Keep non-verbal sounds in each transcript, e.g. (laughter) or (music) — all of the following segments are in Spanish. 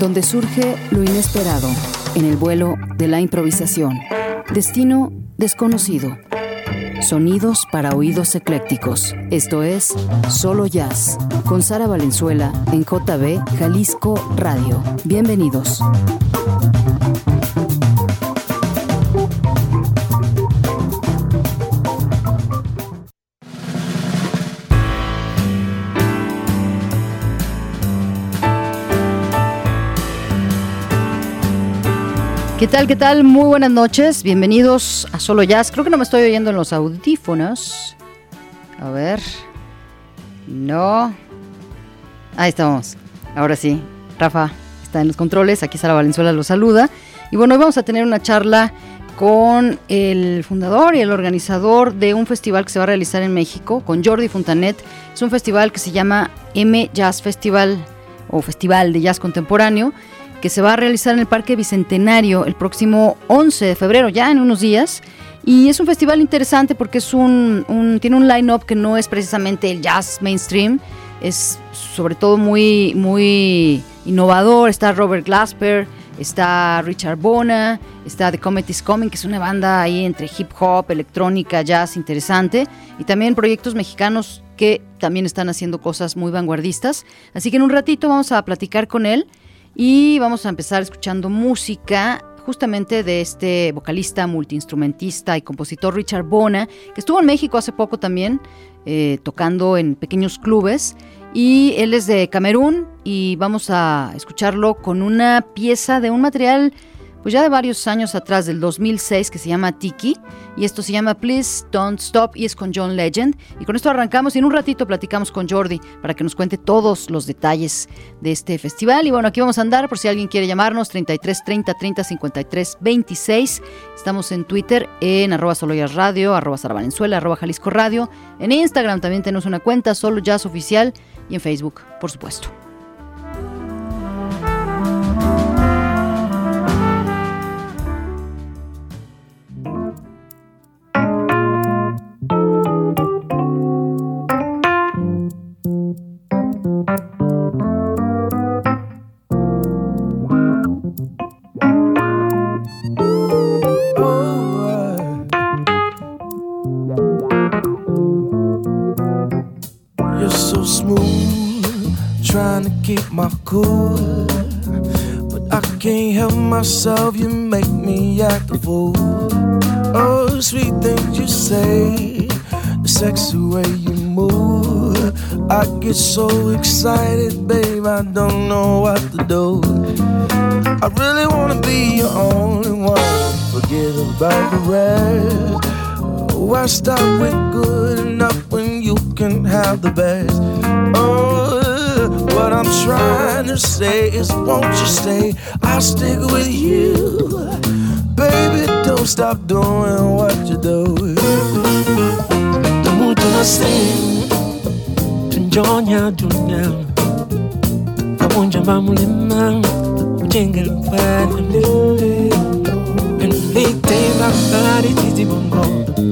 donde surge lo inesperado, en el vuelo de la improvisación. Destino desconocido. Sonidos para oídos eclécticos. Esto es Solo Jazz, con Sara Valenzuela en JB Jalisco Radio. Bienvenidos. ¿Qué tal? ¿Qué tal? Muy buenas noches. Bienvenidos a Solo Jazz. Creo que no me estoy oyendo en los audífonos. A ver. No. Ahí estamos. Ahora sí. Rafa está en los controles. Aquí Sara Valenzuela lo saluda. Y bueno, hoy vamos a tener una charla con el fundador y el organizador de un festival que se va a realizar en México, con Jordi Fontanet. Es un festival que se llama M Jazz Festival o Festival de Jazz Contemporáneo que se va a realizar en el Parque Bicentenario el próximo 11 de febrero, ya en unos días. Y es un festival interesante porque es un, tiene un line-up que no es precisamente el jazz mainstream, es sobre todo muy, muy innovador. Está Robert Glasper, está Richard Bona, está The Comet is Coming, que es una banda ahí entre hip hop, electrónica, jazz interesante, y también proyectos mexicanos que también están haciendo cosas muy vanguardistas. Así que en un ratito vamos a platicar con él y vamos a empezar escuchando música justamente de este vocalista, multiinstrumentista y compositor Richard Bona, que estuvo en México hace poco también, eh, tocando en pequeños clubes. Y él es de Camerún y vamos a escucharlo con una pieza de un material pues ya de varios años atrás, del 2006, que se llama Tiki, y esto se llama Please Don't Stop, y es con John Legend. Y con esto arrancamos y en un ratito platicamos con Jordi para que nos cuente todos los detalles de este festival. Y bueno, aquí vamos a andar por si alguien quiere llamarnos, 33 30 30 53 26. Estamos en Twitter, en arroba soloyas radio, arroba Valenzuela, arroba Jalisco Radio. En Instagram también tenemos una cuenta, solo jazz oficial, y en Facebook, por supuesto. Cool. But I can't help myself, you make me act a fool. Oh, sweet things you say, the sexy way you move. I get so excited, babe, I don't know what to do. I really wanna be your only one, forget about the rest. Oh, I stop with good enough when you can have the best. Oh, what I'm trying to say is, won't you stay? I'll stick with you. Baby, don't stop doing what you do. 무조건 stay. 전혀 두냥. 나 혼자 마무리만 언젠가는 빠져들래. Big day, my body, dizzy bongo.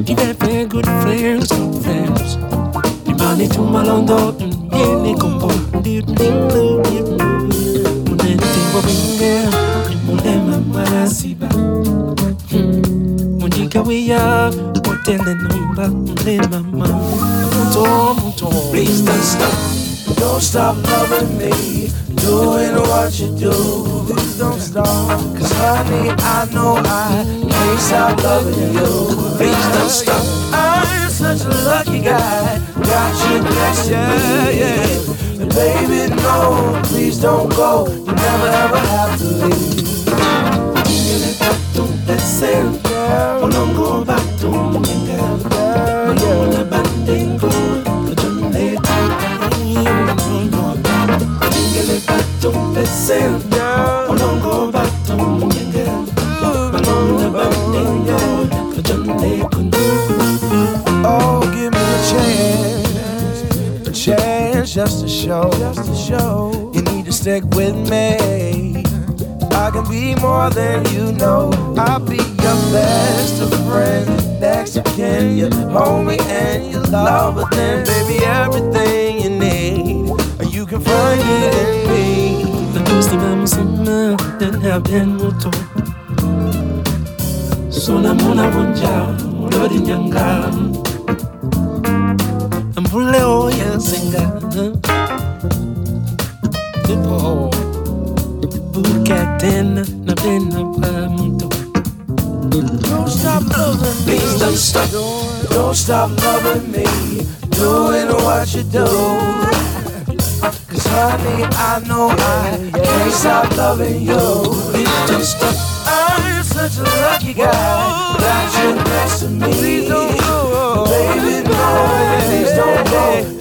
You got very good friends, good friends. 네 많이 좀 말론도, 예, 네 고. Please don't stop, don't stop loving me. Doing what you do, please don't honey, I know I can't stop loving you. Please don't stop. I'm such a lucky guy, got you next to me. Yeah. Baby, no, please don't go. You never ever have to leave. Olongo show. Just to show. You need to stick with me. I can be more than you know. I'll be your best of friend. Next to kin, you hold me and your love, but then, baby, everything you need, you can find it in me. Usimama sima dan haben moto Sona mona wonja Lodi nyanga. Ambule oya zinga Don't stop loving me. Don't stop. Don't stop loving me. Doing what you do. Cause honey, I know I can't stop loving you. I'm such a lucky guy that you're next to me. Please don't go. Baby, no, please don't go.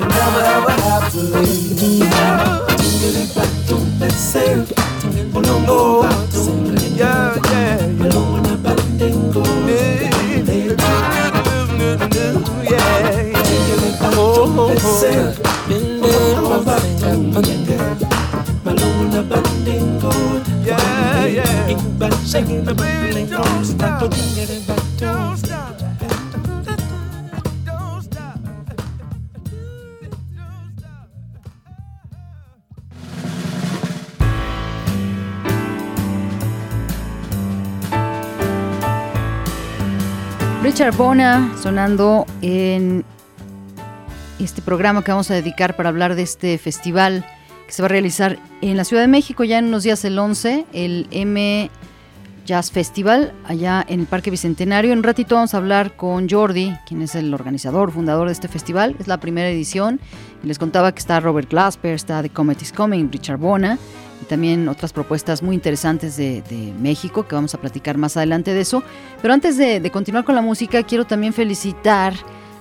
Richard Bona sonando en este programa que vamos a dedicar para hablar de este festival que se va a realizar en la Ciudad de México ya en unos días el 11, el M Jazz Festival, allá en el Parque Bicentenario. En un ratito vamos a hablar con Jordi, quien es el organizador, fundador de este festival. Es la primera edición. Les contaba que está Robert Glasper, está The Comet is Coming, Richard Bona y también otras propuestas muy interesantes de, de México que vamos a platicar más adelante de eso. Pero antes de, de continuar con la música, quiero también felicitar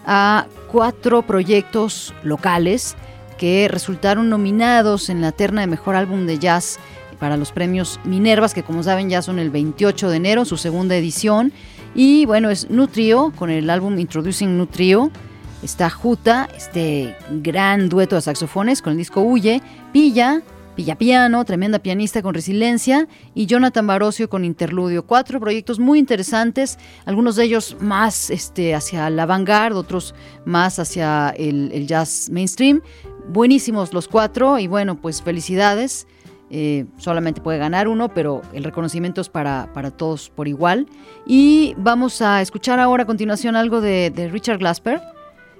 a cuatro proyectos locales que resultaron nominados en la terna de mejor álbum de jazz para los premios Minervas, que como saben ya son el 28 de enero, su segunda edición. Y bueno, es Nutrio con el álbum Introducing Nutrio. Está Juta, este gran dueto de saxofones con el disco Huye, Pilla, Pilla Piano, tremenda pianista con resiliencia, y Jonathan Barocio con Interludio. Cuatro proyectos muy interesantes, algunos de ellos más este, hacia la vanguard, otros más hacia el, jazz mainstream. Buenísimos los cuatro, y bueno, pues felicidades. Eh, solamente puede ganar uno, pero el reconocimiento es para, para, todos por igual. Y vamos a escuchar ahora a continuación algo de, de Richard Glasper,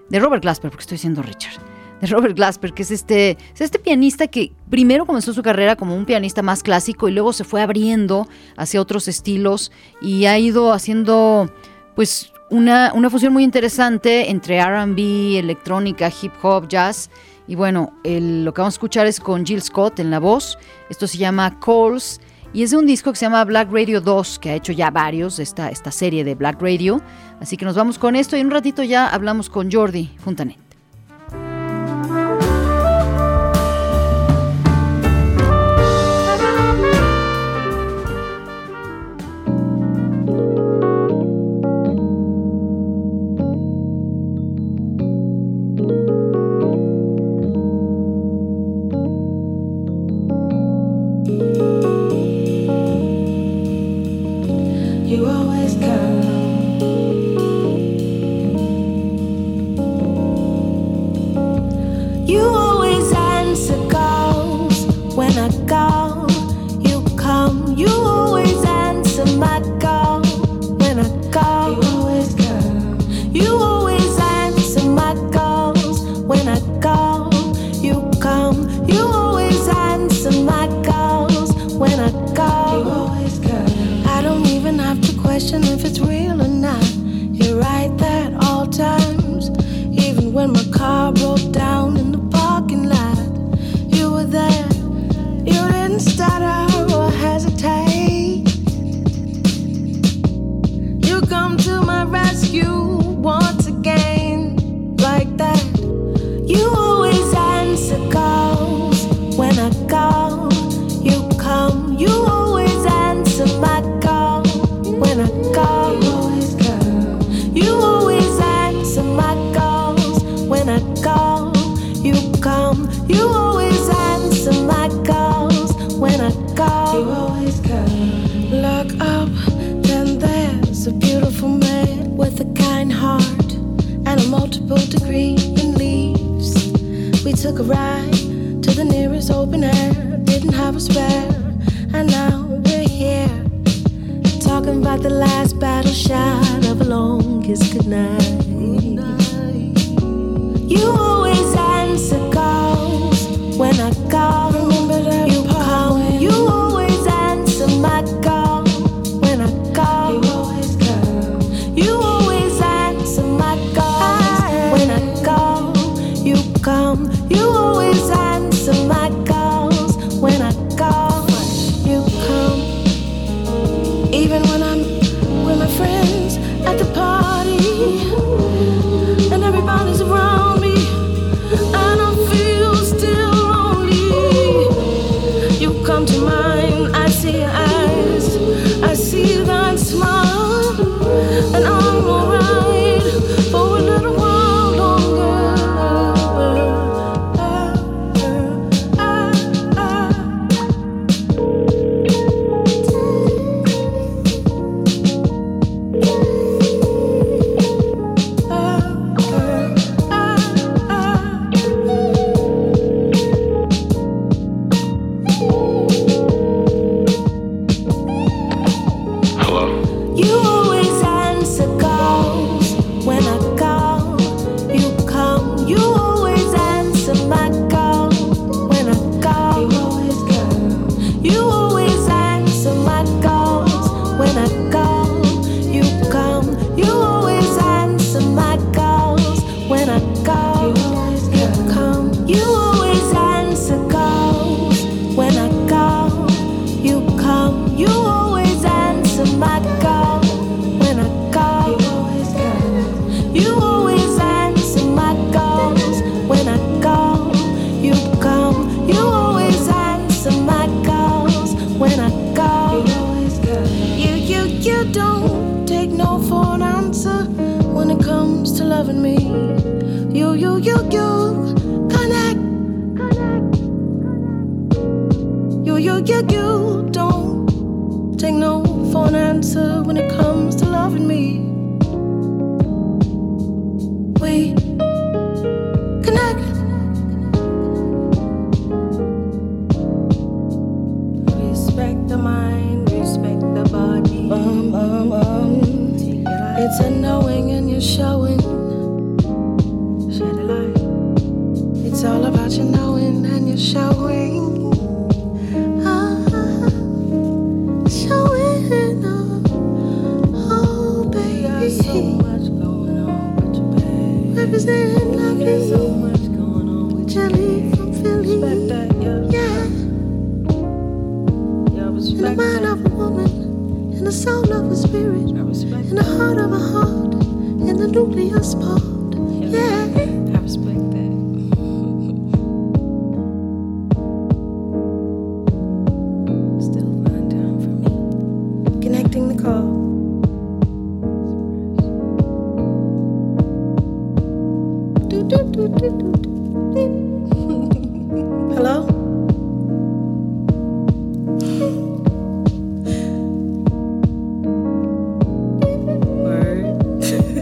de Robert Glasper, porque estoy diciendo Richard de Robert Glasper, que es este, es este pianista que primero comenzó su carrera como un pianista más clásico y luego se fue abriendo hacia otros estilos y ha ido haciendo pues una, una fusión muy interesante entre RB, electrónica, hip hop, jazz. Y bueno, lo que vamos a escuchar es con Jill Scott en la voz. Esto se llama Calls y es de un disco que se llama Black Radio 2, que ha hecho ya varios, esta, esta serie de Black Radio. Así que nos vamos con esto y en un ratito ya hablamos con Jordi Fontanet.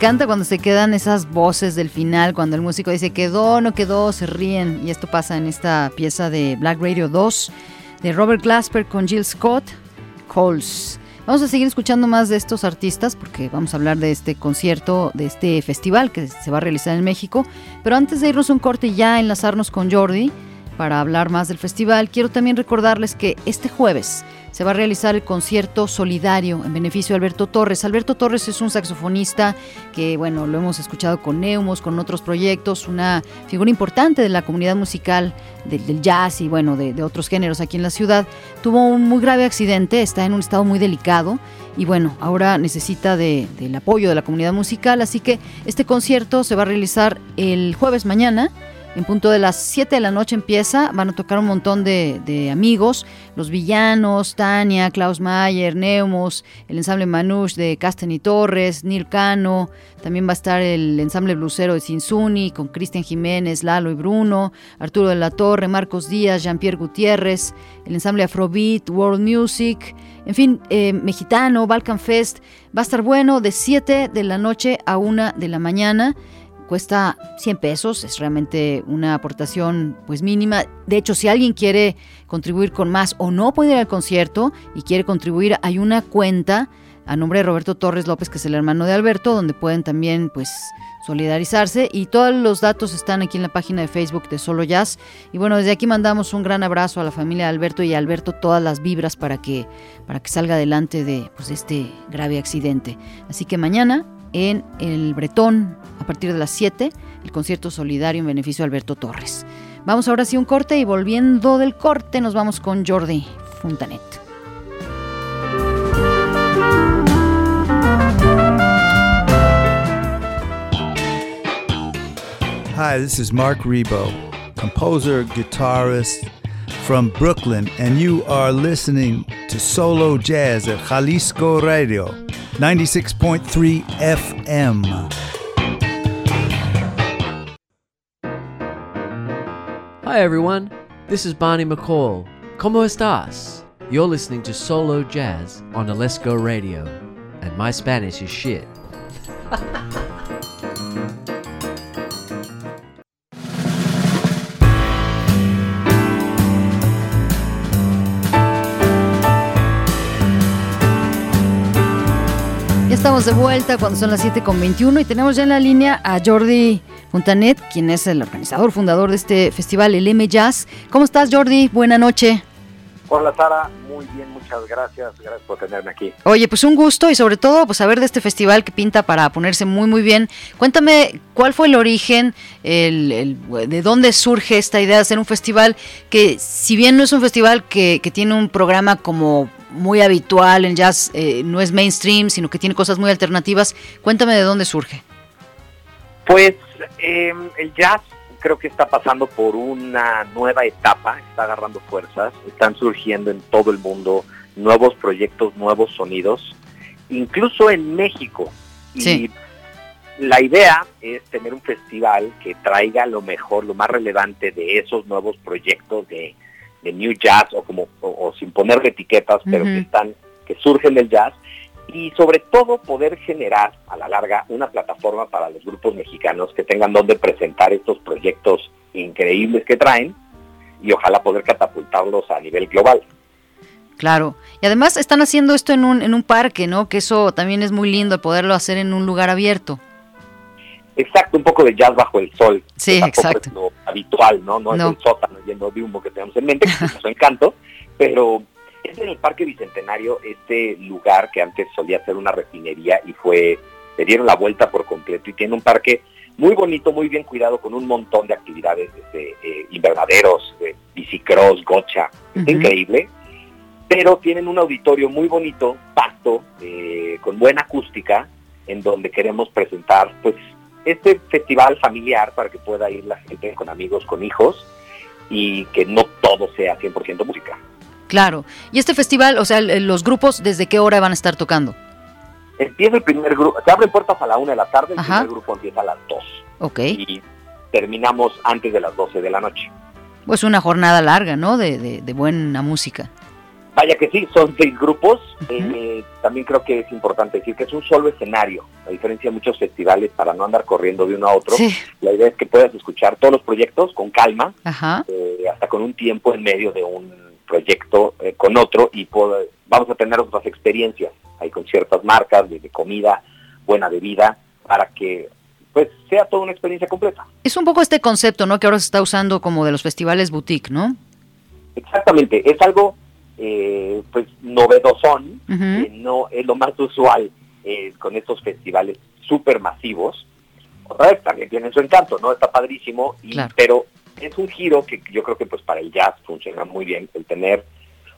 encanta cuando se quedan esas voces del final, cuando el músico dice quedó, no quedó, se ríen. Y esto pasa en esta pieza de Black Radio 2 de Robert Glasper con Jill Scott, Coles. Vamos a seguir escuchando más de estos artistas porque vamos a hablar de este concierto, de este festival que se va a realizar en México. Pero antes de irnos un corte y ya enlazarnos con Jordi para hablar más del festival, quiero también recordarles que este jueves se va a realizar el concierto solidario en beneficio de Alberto Torres. Alberto Torres es un saxofonista que, bueno, lo hemos escuchado con Neumos, con otros proyectos, una figura importante de la comunidad musical del, jazz y, bueno, de, de otros géneros aquí en la ciudad. Tuvo un muy grave accidente, está en un estado muy delicado y, bueno, ahora necesita de- del apoyo de la comunidad musical. Así que este concierto se va a realizar el jueves mañana En punto de las 7 de la noche empieza, van a tocar un montón de, de amigos, los villanos, Tania, Klaus Mayer, Neumos, el ensamble Manush de Casten y Torres, Neil Cano, también va a estar el ensamble blusero de Cinsuni con Cristian Jiménez, Lalo y Bruno, Arturo de la Torre, Marcos Díaz, Jean-Pierre Gutiérrez, el ensamble Afrobeat, World Music, en fin, eh, mexicano, Balkan Fest. Va a estar bueno de 7 de la noche a 1 de la mañana cuesta 100 pesos, es realmente una aportación pues mínima. De hecho, si alguien quiere contribuir con más o no puede ir al concierto y quiere contribuir, hay una cuenta a nombre de Roberto Torres López, que es el hermano de Alberto, donde pueden también pues solidarizarse y todos los datos están aquí en la página de Facebook de Solo Jazz. Y bueno, desde aquí mandamos un gran abrazo a la familia de Alberto y a Alberto todas las vibras para que para que salga adelante de pues, este grave accidente. Así que mañana en el Bretón a partir de las 7, el concierto solidario en beneficio de Alberto Torres. Vamos ahora sí un corte y volviendo del corte nos vamos con Jordi Fontanet. Hi, this is Mark Rebo, composer, guitarist from Brooklyn, and you are listening to Solo Jazz at Jalisco Radio, 96.3 FM. Hi everyone, this is Barney McCall. ¿Cómo estás? You're listening to Solo Jazz on Alesco Radio, and my Spanish is shit. (laughs) estamos de vuelta cuando son las 7 con 21 y tenemos ya en la línea a Jordi Fontanet, quien es el organizador, fundador de este festival, el M Jazz. ¿Cómo estás, Jordi? Buena noche. Hola, Sara. Muy bien, muchas gracias. Gracias por tenerme aquí. Oye, pues un gusto y sobre todo pues saber de este festival que pinta para ponerse muy muy bien. Cuéntame cuál fue el origen, el, el- de dónde surge esta idea de hacer un festival que si bien no es un festival que, que tiene un programa como muy habitual en jazz, eh, no es mainstream, sino que tiene cosas muy alternativas, cuéntame de dónde surge. Pues eh, el jazz creo que está pasando por una nueva etapa, está agarrando fuerzas, están surgiendo en todo el mundo nuevos proyectos, nuevos sonidos, incluso en México. Sí. Y la idea es tener un festival que traiga lo mejor, lo más relevante de esos nuevos proyectos de, de New Jazz o como o, o sin ponerle etiquetas, pero que están que surgen del jazz y sobre todo poder generar a la larga una plataforma para los grupos mexicanos que tengan donde presentar estos proyectos increíbles que traen y ojalá poder catapultarlos a nivel global. Claro. Y además están haciendo esto en un, en un parque, ¿no? Que eso también es muy lindo, poderlo hacer en un lugar abierto. Exacto, un poco de jazz bajo el sol. Sí, exacto. Es lo habitual, ¿no? No, No. es el sótano lleno de humo que tenemos en mente, que es (laughs) encanto, pero es en el Parque Bicentenario, este lugar que antes solía ser una refinería y fue, le dieron la vuelta por completo y tiene un parque muy bonito, muy bien cuidado, con un montón de actividades, desde eh, invernaderos, eh, bicicross, gocha, increíble, pero tienen un auditorio muy bonito, pasto, eh, con buena acústica, en donde queremos presentar pues este festival familiar para que pueda ir la gente con amigos, con hijos y que no todo sea 100% música. Claro. Y este festival, o sea, los grupos, ¿desde qué hora van a estar tocando? Empieza el primer grupo, se abren puertas a la una de la tarde, el Ajá. primer grupo empieza a las 2 Ok. y terminamos antes de las 12 de la noche. Pues una jornada larga, ¿no? De, de, de buena música. Vaya que sí, son seis grupos. Eh, también creo que es importante decir que es un solo escenario, a diferencia de muchos festivales, para no andar corriendo de uno a otro. Sí. La idea es que puedas escuchar todos los proyectos con calma, Ajá. eh, hasta con un tiempo en medio de un proyecto eh, con otro y vamos a tener otras experiencias ahí con ciertas marcas de, de comida, buena bebida, para que pues sea toda una experiencia completa. Es un poco este concepto, ¿no? Que ahora se está usando como de los festivales boutique, ¿no? Exactamente, es algo eh, pues novedosón, que no es lo más usual eh, con estos festivales súper masivos. También tienen su encanto, ¿no? Está padrísimo, y, Claro. pero es un giro que yo creo que pues para el jazz funciona muy bien, el tener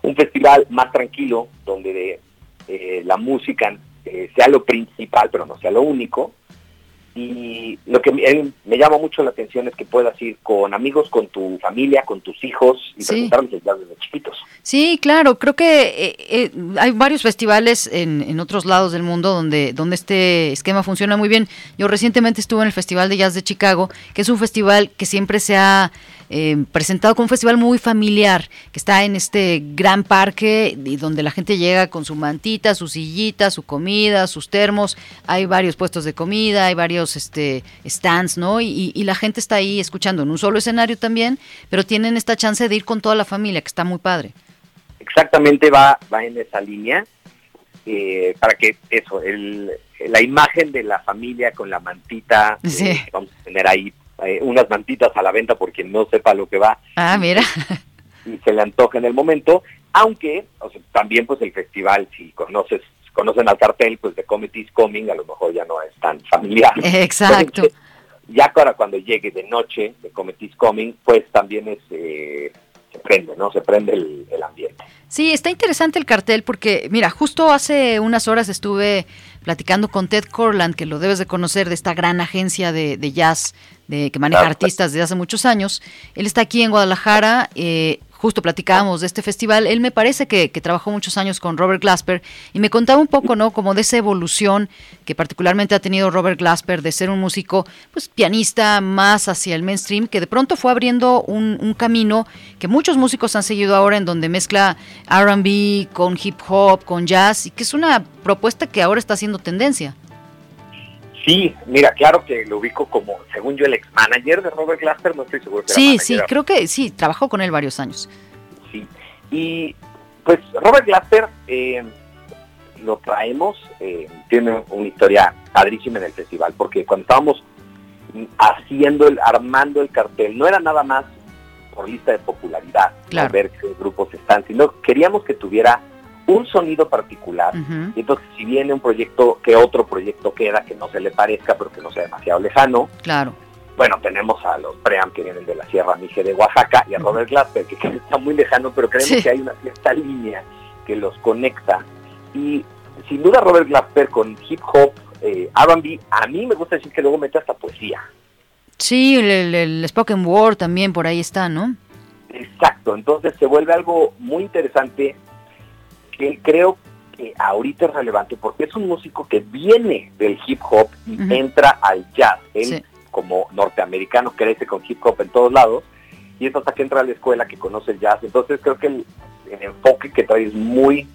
un festival más tranquilo, donde eh, la música eh, sea lo principal, pero no sea lo único, y lo que me, me llama mucho la atención es que puedas ir con amigos, con tu familia, con tus hijos y Sí. presentarles jazz desde chiquitos. Sí, claro, creo que eh, eh, hay varios festivales en, en otros lados del mundo donde, donde este esquema funciona muy bien. Yo recientemente estuve en el Festival de Jazz de Chicago, que es un festival que siempre se ha eh, presentado como un festival muy familiar, que está en este gran parque y donde la gente llega con su mantita, su sillita, su comida, sus termos. Hay varios puestos de comida, hay varios este, stands, ¿no? Y, y la gente está ahí escuchando en un solo escenario también, pero tienen esta chance de ir con toda la familia, que está muy padre. Exactamente va, va en esa línea, eh, para que eso, el, la imagen de la familia con la mantita, eh, vamos a tener ahí eh, unas mantitas a la venta por quien no sepa lo que va Ah, mira. y se le antoja en el momento, aunque o sea, también pues el festival, si conoces conocen al cartel, pues de Comedy is Coming, a lo mejor ya no es tan familiar. (laughs) Exacto. Entonces, ya para cuando llegue de noche de Comedy is Coming, pues también es, eh, se prende, ¿no? Se prende el, el ambiente. Sí, está interesante el cartel porque, mira, justo hace unas horas estuve platicando con Ted Corland, que lo debes de conocer, de esta gran agencia de, de jazz de, que maneja artistas desde hace muchos años. Él está aquí en Guadalajara, eh, justo platicábamos de este festival. Él me parece que, que trabajó muchos años con Robert Glasper y me contaba un poco, ¿no? Como de esa evolución que particularmente ha tenido Robert Glasper de ser un músico, pues pianista más hacia el mainstream, que de pronto fue abriendo un, un camino que muchos músicos han seguido ahora en donde mezcla R&B con hip hop, con jazz y que es una propuesta que ahora está haciendo tendencia. Sí, mira, claro que lo ubico como, según yo, el ex manager de Robert Glasper, no estoy seguro que era Sí, manager, sí, creo que sí, trabajó con él varios años. Sí. Y pues Robert Glasper eh, lo traemos, eh, tiene una historia padrísima en el festival, porque cuando estábamos haciendo, el, armando el cartel, no era nada más por lista de popularidad, Claro. a ver qué grupos están, sino queríamos que tuviera un sonido particular. Y entonces, si viene un proyecto, que otro proyecto queda que no se le parezca, pero que no sea demasiado lejano, Claro. bueno, tenemos a los Pream que vienen de la Sierra Mije de Oaxaca y a Robert Glasper que, que (laughs) está muy lejano, pero creemos Sí. que hay una cierta línea que los conecta. Y sin duda Robert Glasper con hip hop, eh, R&B, a mí me gusta decir que luego mete hasta poesía. Sí, el, el- el spoken word también por ahí está, ¿no? Exacto, entonces se vuelve algo muy interesante que creo que ahorita es relevante porque es un músico que viene del hip hop y entra al jazz. Él Sí. como norteamericano crece con hip hop en todos lados y es hasta que entra a la escuela que conoce el jazz. Entonces creo que el, el enfoque que trae es muy,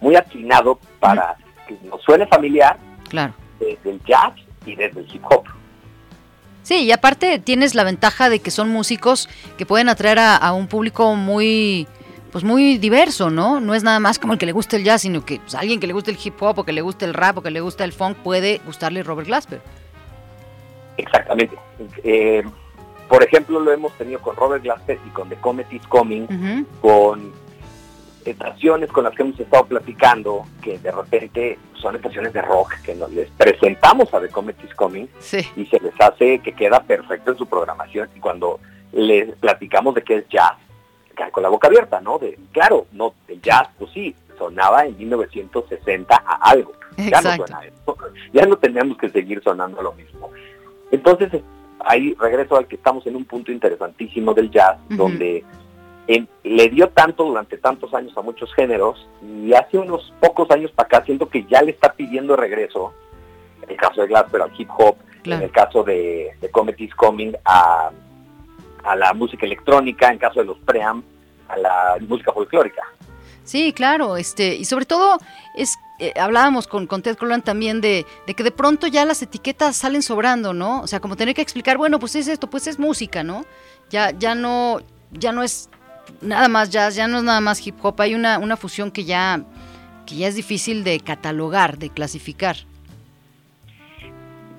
muy atinado para que nos suene familiar Claro. desde el jazz y desde el hip hop. Sí, y aparte tienes la ventaja de que son músicos que pueden atraer a, a un público muy pues muy diverso, ¿no? No es nada más como el que le gusta el jazz, sino que pues, alguien que le guste el hip hop o que le guste el rap o que le guste el funk puede gustarle Robert Glasper. Exactamente. Eh, por ejemplo, lo hemos tenido con Robert Glasper y con The Comet is Coming, con estaciones con las que hemos estado platicando, que de repente son estaciones de rock, que nos les presentamos a The Comet is Coming Sí, y se les hace que queda perfecto en su programación. Y cuando les platicamos de qué es jazz, con la boca abierta, ¿no? De, claro, no, el jazz, pues sí, sonaba en 1960 a algo. Ya no suena eso. Ya no tenemos que seguir sonando lo mismo. Entonces, ahí regreso al que estamos en un punto interesantísimo del jazz, donde le dio tanto durante tantos años a muchos géneros y hace unos pocos años para acá siento que ya le está pidiendo regreso, en el caso de Glasper al hip hop, en el caso de, de Comet is Coming a, a la música electrónica, en caso de los Pream a la música folclórica. Sí, claro, este, y sobre todo es eh, hablábamos con, con Ted Croland también de, de que de pronto ya las etiquetas salen sobrando, ¿no? O sea, como tener que explicar, bueno, pues es esto, pues es música, ¿no? Ya, ya no, ya no es nada más jazz, ya no es nada más hip hop, hay una, una fusión que ya, que ya es difícil de catalogar, de clasificar.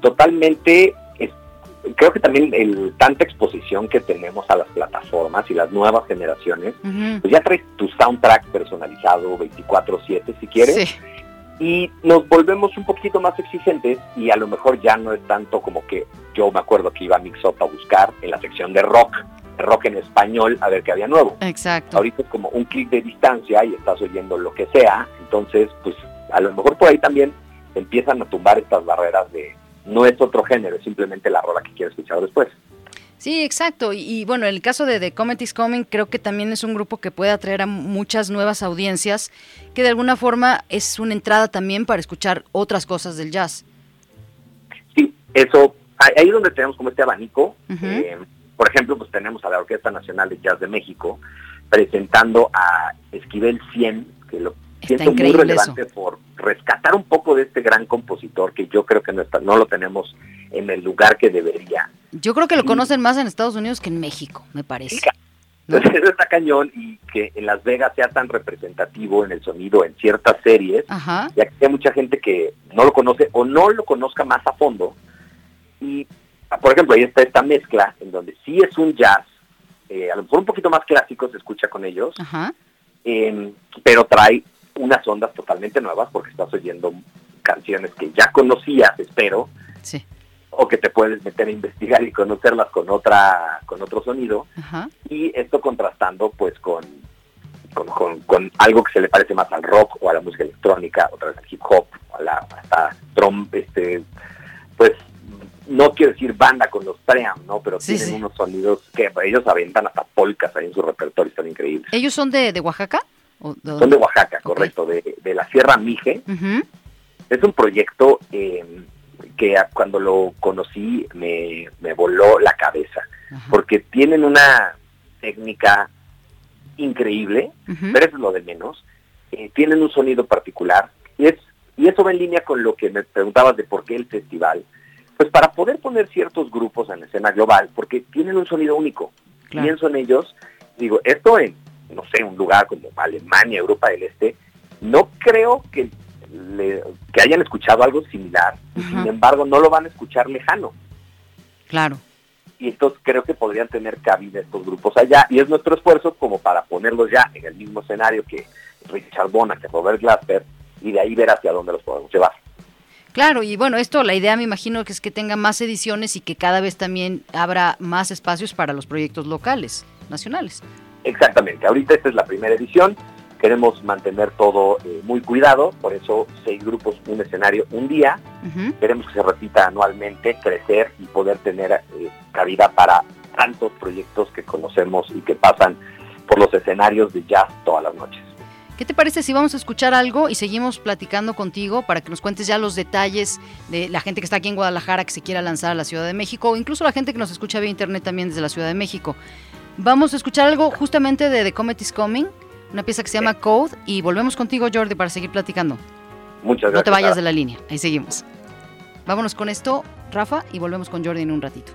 totalmente, creo que también el tanta exposición que tenemos a las plataformas y las nuevas generaciones, pues ya traes tu soundtrack personalizado 24/7 si quieres, Sí, y nos volvemos un poquito más exigentes y a lo mejor ya no es tanto como que yo me acuerdo que iba a Mixup a buscar en la sección de rock, rock en español, a ver qué había nuevo. exacto. Ahorita es como un clic de distancia y estás oyendo lo que sea, entonces pues a lo mejor por ahí también empiezan a tumbar estas barreras de, no es otro género, es simplemente la rola que quiero escuchar después. Sí, exacto. Y, y, bueno, el caso de The Comet is Coming creo que también es un grupo que puede atraer a muchas nuevas audiencias, que de alguna forma es una entrada también para escuchar otras cosas del jazz. Sí, eso, ahí es donde tenemos como este abanico. eh, por ejemplo, pues tenemos a la Orquesta Nacional de Jazz de México presentando a Esquivel 100, que lo Está siento muy relevante por rescatar un poco de este gran compositor que yo creo que no, está, no lo tenemos en el lugar que debería. Yo creo que lo conocen más en Estados Unidos que en México, me parece. Sí, Entonces (laughs) eso está cañón y que en Las Vegas sea tan representativo en el sonido en ciertas series, Ajá. ya que hay mucha gente que no lo conoce o no lo conozca más a fondo. Y, por ejemplo, ahí está esta mezcla en donde sí es un jazz, eh, a lo mejor un poquito más clásico se escucha con ellos, Ajá. eh, pero trae unas ondas totalmente nuevas porque estás oyendo canciones que ya conocías, espero, Sí. o que te puedes meter a investigar y conocerlas con otra con otro sonido Ajá. y esto contrastando pues con con, con- con algo que se le parece más al rock o a la música electrónica, otra vez al hip hop, a la hasta trom, este pues no quiero decir banda con los Tream, ¿no? Pero Sí, tienen sí. unos sonidos que ellos aventan hasta polcas ahí en su repertorio, están increíbles. ¿Ellos son de, de Oaxaca? ¿O de Son de Oaxaca, correcto, de, de la Sierra Mije. Es un proyecto eh, que cuando lo conocí me, me voló la cabeza, porque tienen una técnica increíble, pero eso es lo de menos. Eh, tienen un sonido particular y es y eso va en línea con lo que me preguntabas de por qué el festival. Pues para poder poner ciertos grupos en la escena global, porque tienen un sonido único. Claro. Pienso en ellos, digo, esto en, no sé, un lugar como Alemania, Europa del Este, no creo que, le- que hayan escuchado algo similar, sin embargo no lo van a escuchar lejano. Claro. Y entonces creo que podrían tener cabida estos grupos allá, y es nuestro esfuerzo como para ponerlos ya en el mismo escenario que Richard Bona, que Robert Glasper, y de ahí ver hacia dónde los podemos llevar. Claro, y bueno, esto la idea me imagino que es que tenga más ediciones y que cada vez también abra más espacios para los proyectos locales, nacionales. Exactamente, ahorita esta es la primera edición, queremos mantener todo eh, muy cuidado, por eso seis grupos, un escenario, un día, queremos que se repita anualmente, crecer y poder tener eh, cabida para tantos proyectos que conocemos y que pasan por los escenarios de jazz todas las noches. ¿Qué te parece si vamos a escuchar algo y seguimos platicando contigo para que nos cuentes ya los detalles de la gente que está aquí en Guadalajara que se quiera lanzar a la Ciudad de México o incluso la gente que nos escucha vía internet también desde la Ciudad de México? Vamos a escuchar algo justamente de The Comet is Coming, una pieza que se llama Code y volvemos contigo Jordi para seguir platicando. Muchas gracias. No te vayas de la línea, ahí seguimos. Vámonos con esto, Rafa, y volvemos con Jordi en un ratito.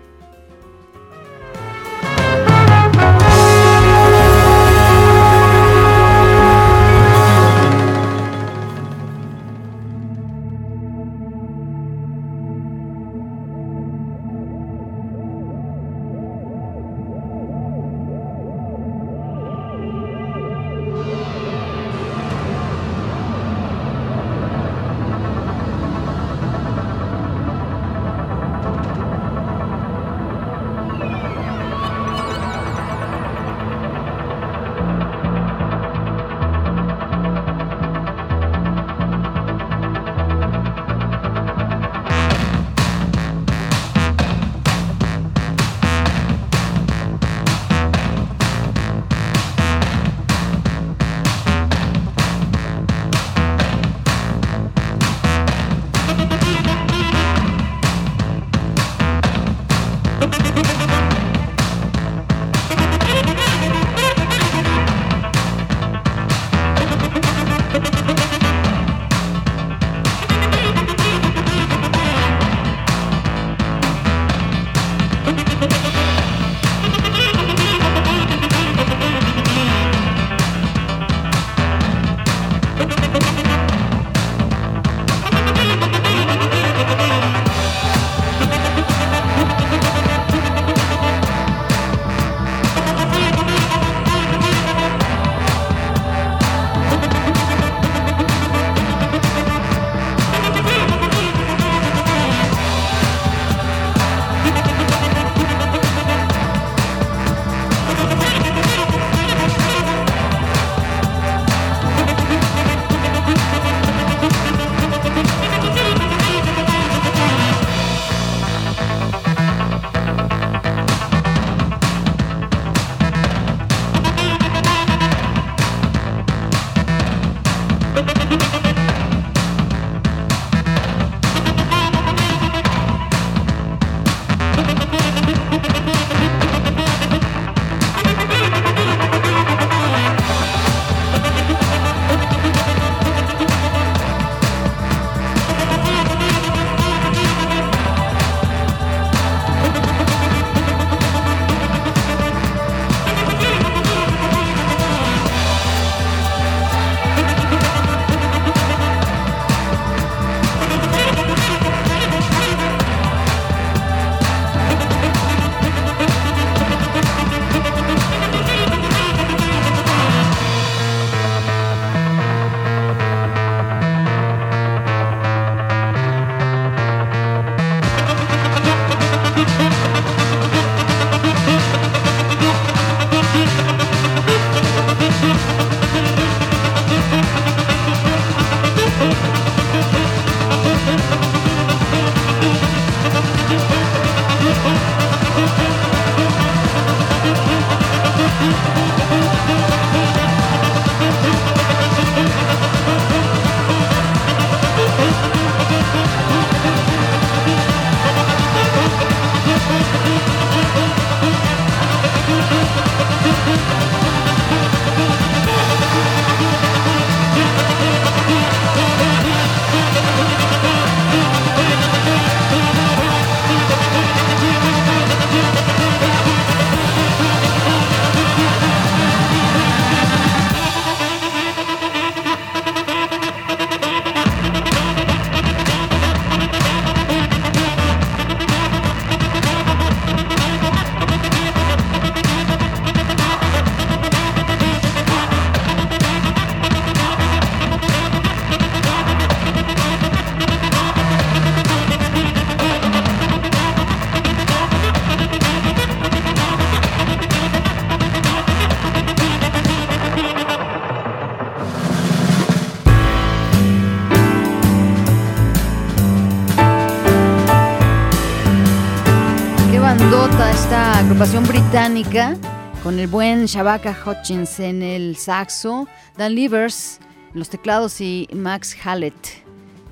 Bandota, esta agrupación británica con el buen Shabaka Hutchins en el saxo, Dan Levers en los teclados y Max Hallett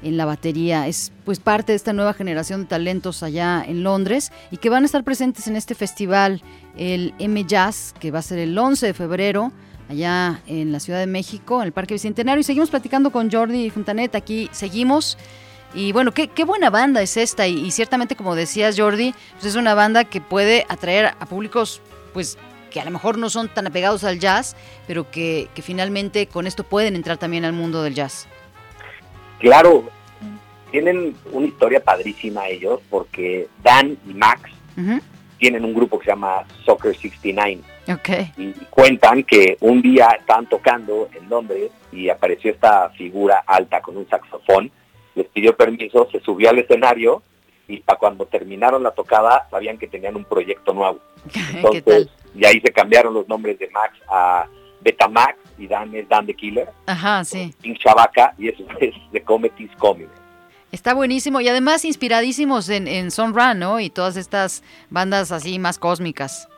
en la batería. Es pues parte de esta nueva generación de talentos allá en Londres y que van a estar presentes en este festival, el M Jazz, que va a ser el 11 de febrero allá en la Ciudad de México, en el Parque Bicentenario. Y seguimos platicando con Jordi Fontanet, aquí seguimos. Y bueno, qué, qué buena banda es esta y, y ciertamente como decías Jordi, pues es una banda que puede atraer a públicos pues que a lo mejor no son tan apegados al jazz, pero que, que finalmente con esto pueden entrar también al mundo del jazz. Claro, tienen una historia padrísima ellos, porque Dan y Max tienen un grupo que se llama Soccer 69 Ok. y cuentan que un día estaban tocando en Londres y apareció esta figura alta con un saxofón, les pidió permiso, se subió al escenario y para cuando terminaron la tocada sabían que tenían un proyecto nuevo. (laughs) ¿Qué Entonces, tal? y ahí se cambiaron los nombres de Max a Betamax y Dan es Dan the Killer, Ajá, sí. King Shabaka y eso (laughs) es The Comedy's Coming. Está buenísimo y además inspiradísimos en, en Son Ra, ¿no? Y todas estas bandas así más cósmicas.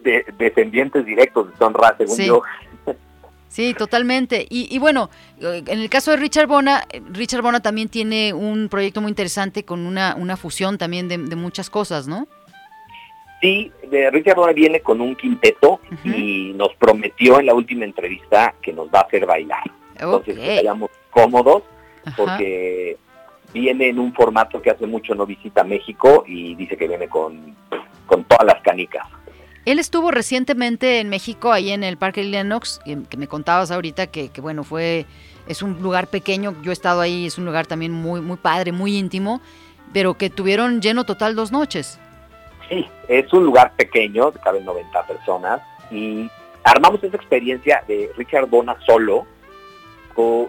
De, descendientes directos de Son Ra, según Sí. yo. Sí, totalmente. Y, y bueno, eh, en el caso de Richard Bona, eh, Richard Bona también tiene un proyecto muy interesante con una, una fusión también de, de muchas cosas, ¿no? Sí, de Richard Bona viene con un quinteto y nos prometió en la última entrevista que nos va a hacer bailar. Entonces, Ok. que vayamos cómodos Ajá. porque viene en un formato que hace mucho no visita México y dice que viene con, con todas las canicas. Él estuvo recientemente en México, ahí en el Parque Lennox, que, me contabas ahorita que, bueno, fue, es un lugar pequeño, yo he estado ahí, es un lugar también muy, muy padre, muy íntimo, pero que tuvieron lleno total dos noches. Sí, es un lugar pequeño, caben 90 personas, y armamos esa experiencia de Richard Bona solo,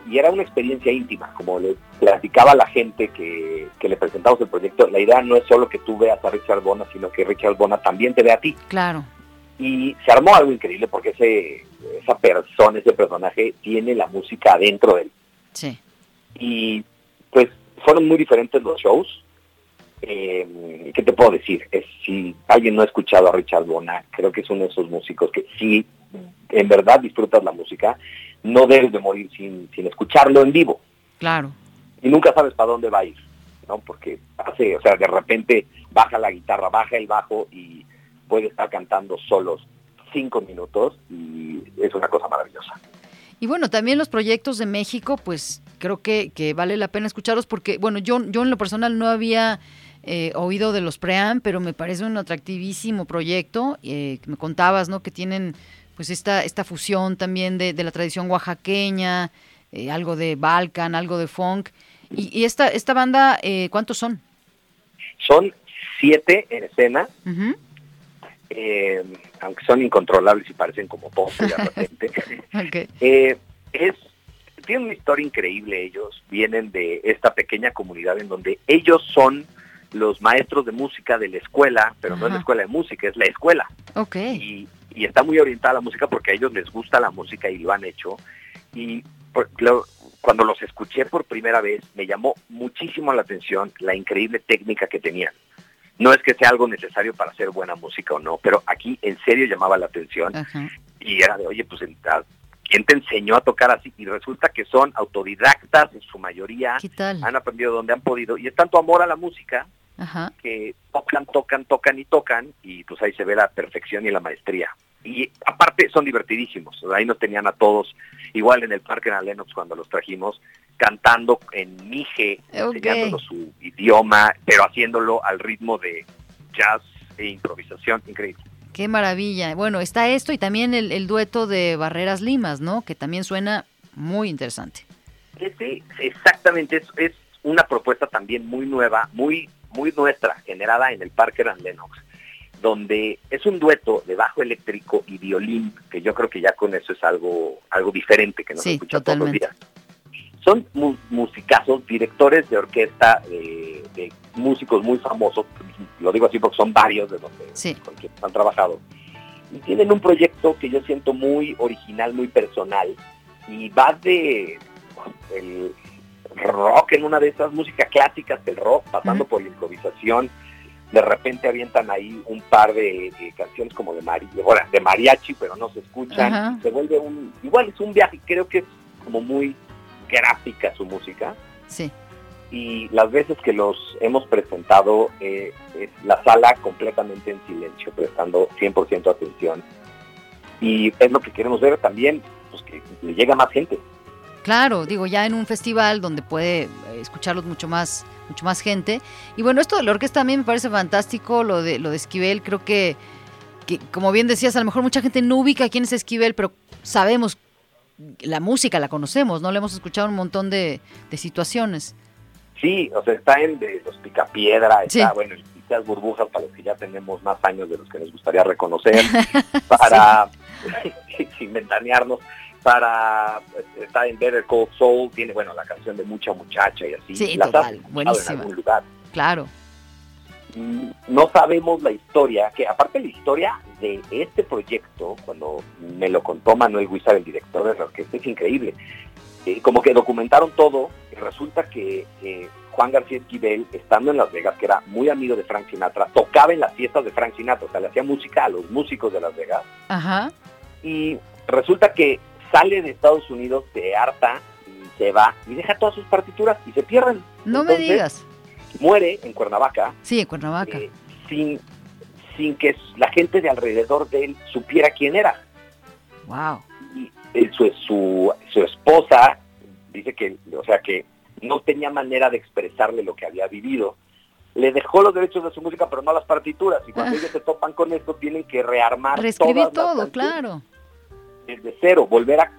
y era una experiencia íntima, como le platicaba a la gente que, que le presentamos el proyecto, la idea no es solo que tú veas a Richard Bona, sino que Richard Bona también te vea a ti. Claro. Y se armó algo increíble porque ese, esa persona, ese personaje, tiene la música adentro de él. Sí. Y pues fueron muy diferentes los shows. Eh, ¿Qué te puedo decir? Es, si alguien no ha escuchado a Richard Bona, creo que es uno de esos músicos que si en verdad disfrutas la música, no debes de morir sin, sin escucharlo en vivo. Claro. Y nunca sabes para dónde va a ir, ¿no? Porque hace, o sea, de repente baja la guitarra, baja el bajo y puede estar cantando solos cinco minutos y es una cosa maravillosa. Y bueno, también los proyectos de México, pues creo que, que vale la pena escucharlos porque, bueno, yo, yo en lo personal no había eh, oído de los Pream, pero me parece un atractivísimo proyecto. eh, me contabas, ¿no? Que tienen pues esta, esta fusión también de, de la tradición oaxaqueña, eh, algo de Balkan, algo de funk. Y, y esta, esta banda, eh, ¿cuántos son? Son siete en escena, eh, aunque son incontrolables y parecen como todos de repente. (laughs) Eh, es, tienen una historia increíble ellos, vienen de esta pequeña comunidad en donde ellos son los maestros de música de la escuela, pero no es la escuela de música, es la escuela. Y, y está muy orientada a la música porque a ellos les gusta la música y lo han hecho. Y por- claro, cuando los escuché por primera vez, me llamó muchísimo la atención la increíble técnica que tenían. No es que sea algo necesario para hacer buena música o no, pero aquí en serio llamaba la atención Ajá. y era de, oye, pues, ¿a- ¿quién te enseñó a tocar así? Y resulta que son autodidactas en su mayoría, han aprendido donde han podido y es tanto amor a la música Ajá. que tocan, tocan, tocan y tocan y pues ahí se ve la perfección y la maestría. Y aparte son divertidísimos, ahí nos tenían a todos, igual en el parque en Lennox cuando los trajimos, cantando en mije, Ok. enseñándonos su idioma, pero haciéndolo al ritmo de jazz e improvisación, increíble. Qué maravilla. Bueno, está esto y también el, el dueto de Barreras Limas, ¿no? Que también suena muy interesante. Ese, exactamente, es, es una propuesta también muy nueva, muy, muy nuestra, generada en el Parker and Lennox, donde es un dueto de bajo eléctrico y violín, que yo creo que ya con eso es algo, algo diferente que no se Sí, escucha totalmente. todos los días. Son mu- musicazos, directores de orquesta, de, de músicos muy famosos, lo digo así porque son varios de donde Sí. con quienes han trabajado. Y tienen un proyecto que yo siento muy original, muy personal, y va de el rock en una de esas músicas clásicas del rock, pasando por la improvisación, de repente avientan ahí un par de, de canciones como de, mari bueno, de mariachi, pero no se escuchan. Se vuelve un, igual es un viaje, creo que es como muy gráfica su música. Sí. Y las veces que los hemos presentado, eh, es la sala completamente en silencio, prestando 100% atención. Y es lo que queremos ver también, pues que le llega más gente. Claro, digo, ya en un festival donde puede eh, escucharlos mucho más, mucho más gente. Y bueno, esto de la orquesta a mí me parece fantástico, lo de, lo de Esquivel, creo que, que, como bien decías, a lo mejor mucha gente no ubica quién es Esquivel, pero sabemos la música, la conocemos, ¿no? Le hemos escuchado un montón de, de situaciones. Sí, o sea, está en de los Picapiedra, está, Sí. bueno, en Pizzas Burbujas para los que ya tenemos más años de los que nos gustaría reconocer, (laughs) para, sin (laughs) ventanearnos, para, está en Better Call Soul, tiene, bueno, la canción de Mucha Muchacha y así. Sí, has total, buenísima. En algún lugar. Claro. Mm, no sabemos la historia, que aparte la historia de este proyecto, cuando me lo contó Manuel Guizar, el director de la orquesta, es increíble. Eh, como que documentaron todo, y resulta que eh, Juan García Esquivel, estando en Las Vegas, que era muy amigo de Frank Sinatra, tocaba en las fiestas de Frank Sinatra, o sea, le hacía música a los músicos de Las Vegas, Ajá. y resulta que sale de Estados Unidos, se harta, y se va, y deja todas sus partituras, y se pierden. No me digas. Muere en Cuernavaca, Sí, en Cuernavaca. eh, sin, sin que la gente de alrededor de él supiera quién era. Wow. Y eh, su, su, su esposa dice que, o sea, que no tenía manera de expresarle lo que había vivido. Le dejó los derechos de su música, pero no las partituras. Y cuando Ah. ellos se topan con esto, tienen que rearmar Reescribir todo, claro. Desde cero, volver a,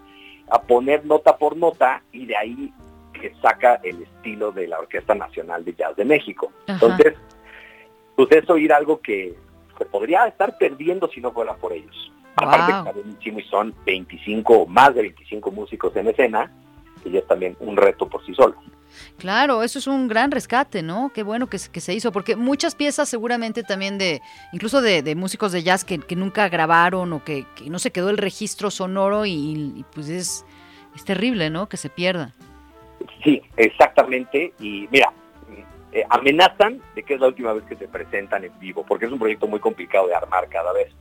a poner nota por nota y de ahí que saca el estilo de la Orquesta Nacional de Jazz de México. Ajá. Entonces, pues es oír algo que se podría estar perdiendo si no fuera por ellos. Aparte que está buenísimo y son 25 o más de 25 músicos en escena, y ya es también un reto por sí solo. Claro, eso es un gran rescate, ¿no? Qué bueno que, se- que se hizo, porque muchas piezas seguramente también de, incluso de, de músicos de jazz que, que nunca grabaron o que, que no se quedó el registro sonoro y, y, pues es, es terrible, ¿no? Que se pierda. Sí, exactamente. Y mira, eh, amenazan de que es la última vez que se presentan en vivo, porque es un proyecto muy complicado de armar cada vez.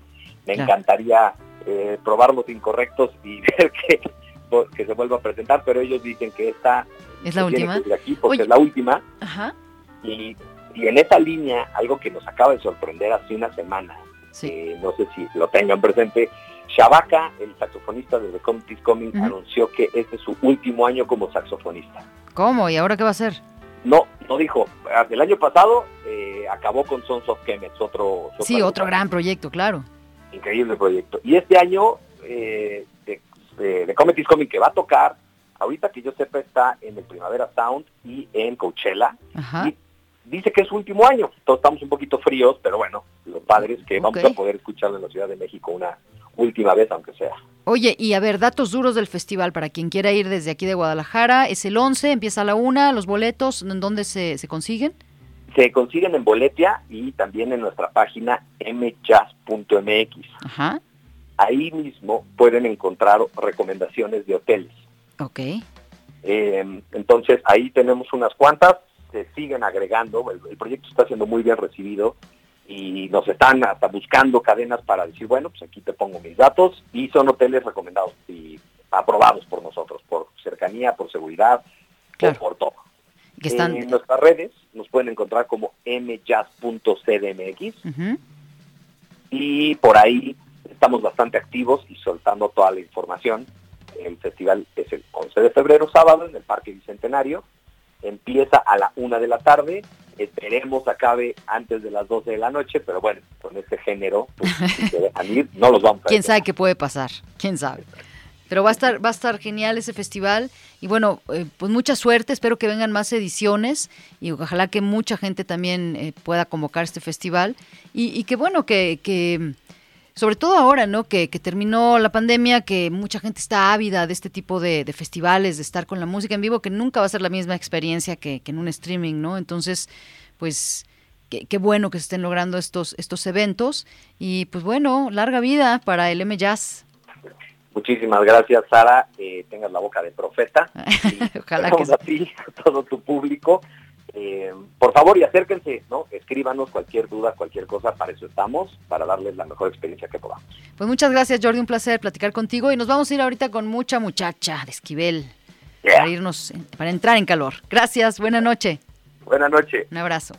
Me Claro. encantaría eh, probar los incorrectos y (laughs) ver que, que se vuelva a presentar, pero ellos dicen que esta ¿Es la última? que aquí porque Oye. es la última. Ajá. Y, y en esa línea, algo que nos acaba de sorprender hace una semana, Sí. eh, no sé si lo tengan presente, Shabaka, el saxofonista de The Comedy is Coming, anunció que este es su último año como saxofonista. ¿Cómo? ¿Y ahora qué va a hacer? No, no dijo. El año pasado eh, acabó con Sons of Kemet, otro, Sí, otro gran proyecto, claro. increíble proyecto. Y este año eh, de, is Coming que va a tocar, ahorita que yo sepa está en el Primavera Sound y en Coachella. Ajá. Y dice que es su último año. Todos estamos un poquito fríos, pero bueno, lo padre es que vamos a poder escucharlo en la Ciudad de México una última vez, aunque sea. Oye, y a ver, datos duros del festival para quien quiera ir desde aquí de Guadalajara. Es el 11, empieza a la 1, los boletos, ¿en dónde se, se consiguen? Se consiguen en Boletia y también en nuestra página mjazz.mx. Ajá. Ahí mismo pueden encontrar recomendaciones de hoteles. Ok. Eh, entonces ahí tenemos unas cuantas, se siguen agregando, el, el proyecto está siendo muy bien recibido y nos están hasta buscando cadenas para decir, bueno, pues aquí te pongo mis datos y son hoteles recomendados y aprobados por nosotros, por cercanía, por seguridad, Claro. por, todo. Que están... En nuestras redes nos pueden encontrar como mjazz.cdmx Ujú. y por ahí estamos bastante activos y soltando toda la información. El festival es el 11 de febrero, sábado, en el Parque Bicentenario. Empieza a la una de la tarde. Esperemos acabe antes de las 12 de la noche, pero bueno, con este género, pues, (laughs) si se dejan ir, no los vamos a ¿Quién detener. sabe qué puede pasar? ¿Quién sabe? Pero va a estar, va a estar genial ese festival y bueno, eh, pues mucha suerte, espero que vengan más ediciones y ojalá que mucha gente también eh, pueda convocar este festival y, y que bueno, que, que sobre todo ahora, ¿no? Que, que terminó la pandemia, que mucha gente está ávida de este tipo de, de festivales, de estar con la música en vivo, que nunca va a ser la misma experiencia que, que en un streaming, ¿no? Entonces, pues qué, qué bueno que se estén logrando estos, estos eventos y pues bueno, larga vida para el M Jazz. Muchísimas gracias, Sara. Eh, tengas la boca de profeta. (laughs) Ojalá que esperamos a ti, a todo tu público, eh, por favor y acérquense, ¿no? Escríbanos cualquier duda, cualquier cosa, para eso estamos, para darles la mejor experiencia que podamos. Pues muchas gracias, Jordi, un placer platicar contigo y nos vamos a ir ahorita con mucha muchacha de Esquivel Yeah. para irnos, para entrar en calor. Gracias, buena noche. Buenas noches. Un abrazo.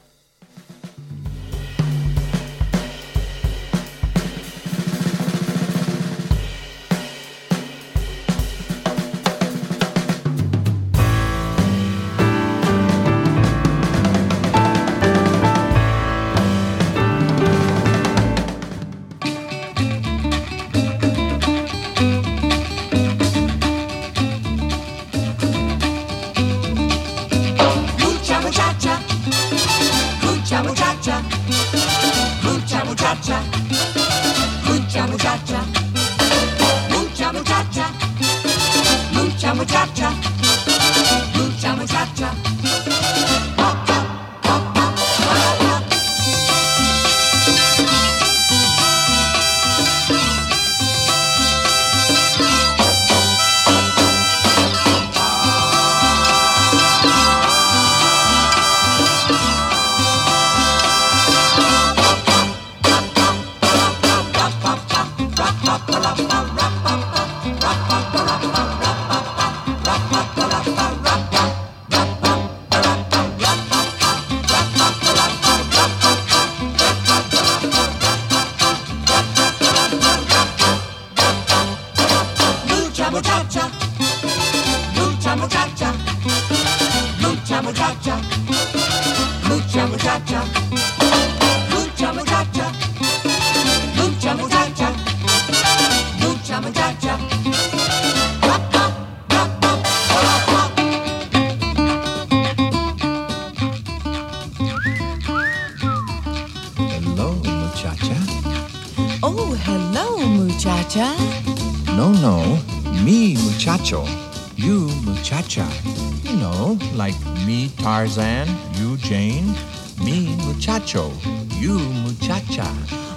Oh, no, no, me, muchacho. You, muchacha. You know, like me, Tarzan, you, Jane. Me, muchacho. You, muchacha.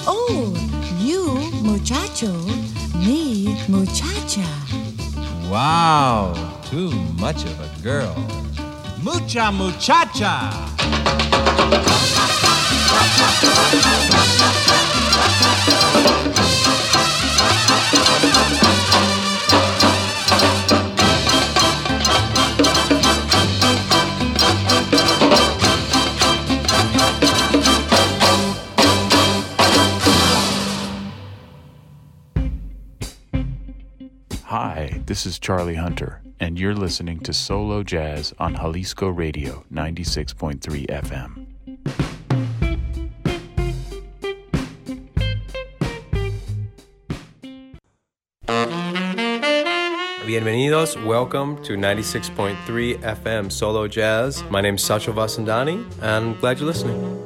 Oh, you, muchacho. Muchacha. Wow, too much of a girl. Mucha muchacha. This is Charlie Hunter, and you're listening to Solo Jazz on Jalisco Radio 96.3 FM. Bienvenidos, welcome to 96.3 FM Solo Jazz. My name is Sacho Vasandani, and I'm glad you're listening.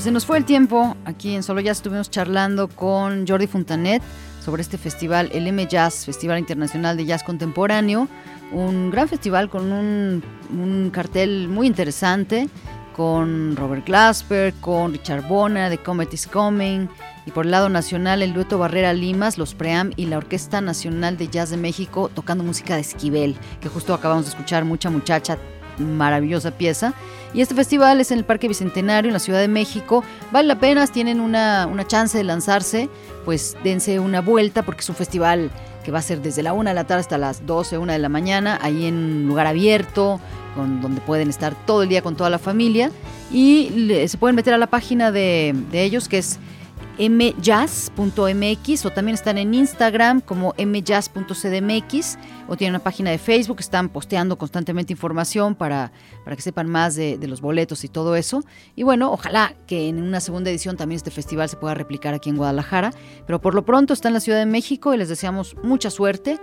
Pues se nos fue el tiempo. Aquí en Solo Jazz estuvimos charlando con Jordi Fontanet sobre este festival, el M Jazz, Festival Internacional de Jazz Contemporáneo. Un gran festival con un, un cartel muy interesante, con Robert Glasper, con Richard Bona, The Comet is Coming, y por el lado nacional el dueto Barrera Limas, los Pream y la Orquesta Nacional de Jazz de México tocando música de Esquivel, que justo acabamos de escuchar, mucha muchacha, maravillosa pieza. Y este festival es en el Parque Bicentenario, en la Ciudad de México. Vale la pena, tienen una, una chance de lanzarse, pues dense una vuelta porque es un festival que va a ser desde la 1 de la tarde hasta las 12, 1 de la mañana, ahí en un lugar abierto, con, donde pueden estar todo el día con toda la familia. Y se pueden meter a la página de, de ellos, que es mjazz.mx o también están en Instagram como mjazz.cdmx o tienen una página de Facebook, están posteando constantemente información para, para que sepan más de, de los boletos y todo eso. Y bueno, ojalá que en una segunda edición también este festival se pueda replicar aquí en Guadalajara, pero por lo pronto está en la Ciudad de México y les deseamos mucha suerte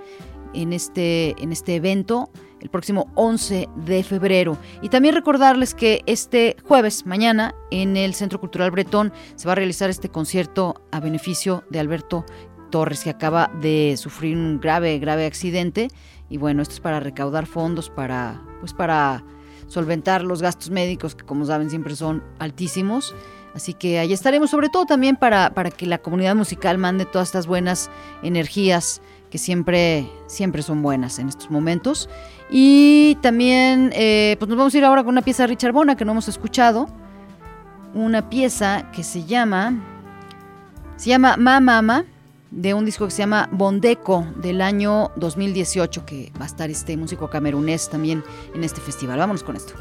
en este, en este evento el próximo 11 de febrero. Y también recordarles que este jueves, mañana, en el Centro Cultural Bretón, se va a realizar este concierto a beneficio de Alberto Torres, que acaba de sufrir un grave, grave accidente. Y bueno, esto es para recaudar fondos, para, pues para solventar los gastos médicos, que como saben siempre son altísimos. Así que ahí estaremos, sobre todo también para, para que la comunidad musical mande todas estas buenas energías que siempre, siempre son buenas en estos momentos. Y también, eh, pues nos vamos a ir ahora con una pieza de Richard Bona que no hemos escuchado. Una pieza que se llama, se llama Ma Mama, de un disco que se llama Bondeco del año 2018, que va a estar este músico camerunés también en este festival. Vámonos con esto.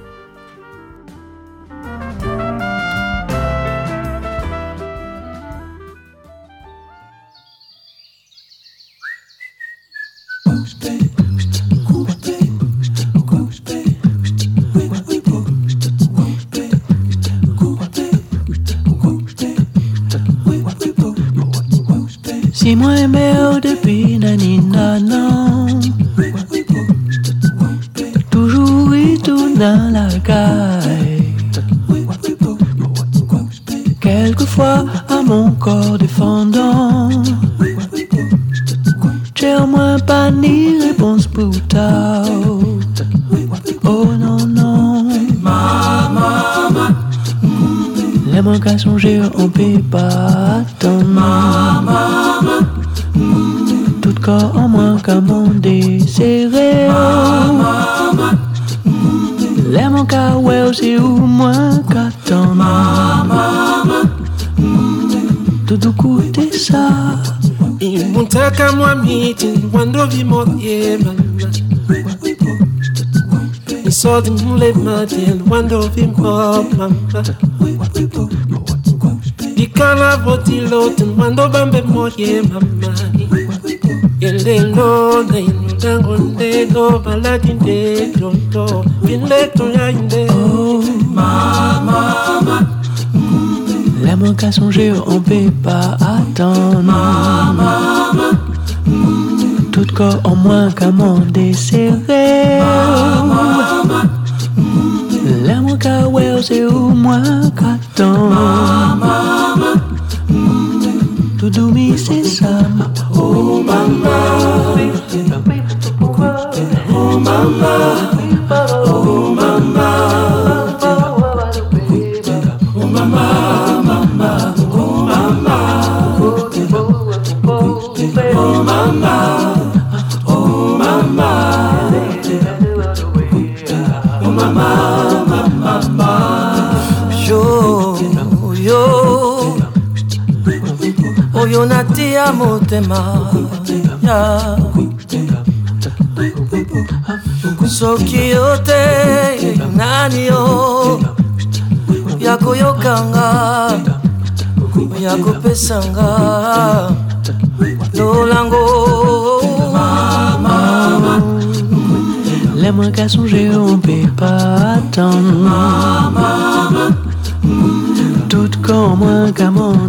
Si moi mère depuis nani nanan Toujours il tourne dans la caille Quelquefois à mon corps défendant J'ai au moins pas ni réponse pour Oh non non. Maman Les manques à songer on peut pas Tout encore en moins qu'un monde desserré. Les mon ouais, c'est au moins qu'attend. Tudo kutesa Imuntaka mwamiti Wando vimoye Isodi mule madel Wando vimo mama Dikala voti loten Wando bambe moye mama Yelelo na inudango ndelo baladi ndelo to Binleto ya inde Mama Les manques à songer on peut pas attendre Tout corps en moins qu'à mon désiré Les manques à ouais c'est au moins qu'attendre Tout dormir c'est ça Oh mama, oh mama. Natia motema ya. Soki yo te nani ya ya lolango. Les manques à songer on peut pas attendre Tout comme un gamin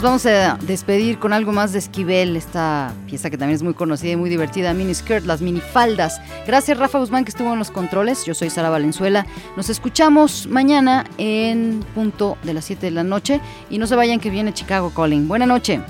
nos vamos a despedir con algo más de Esquivel, esta pieza que también es muy conocida y muy divertida, Mini Skirt, las minifaldas. Gracias Rafa Guzmán que estuvo en los controles, yo soy Sara Valenzuela. Nos escuchamos mañana en punto de las 7 de la noche y no se vayan que viene Chicago Calling. Buena noche.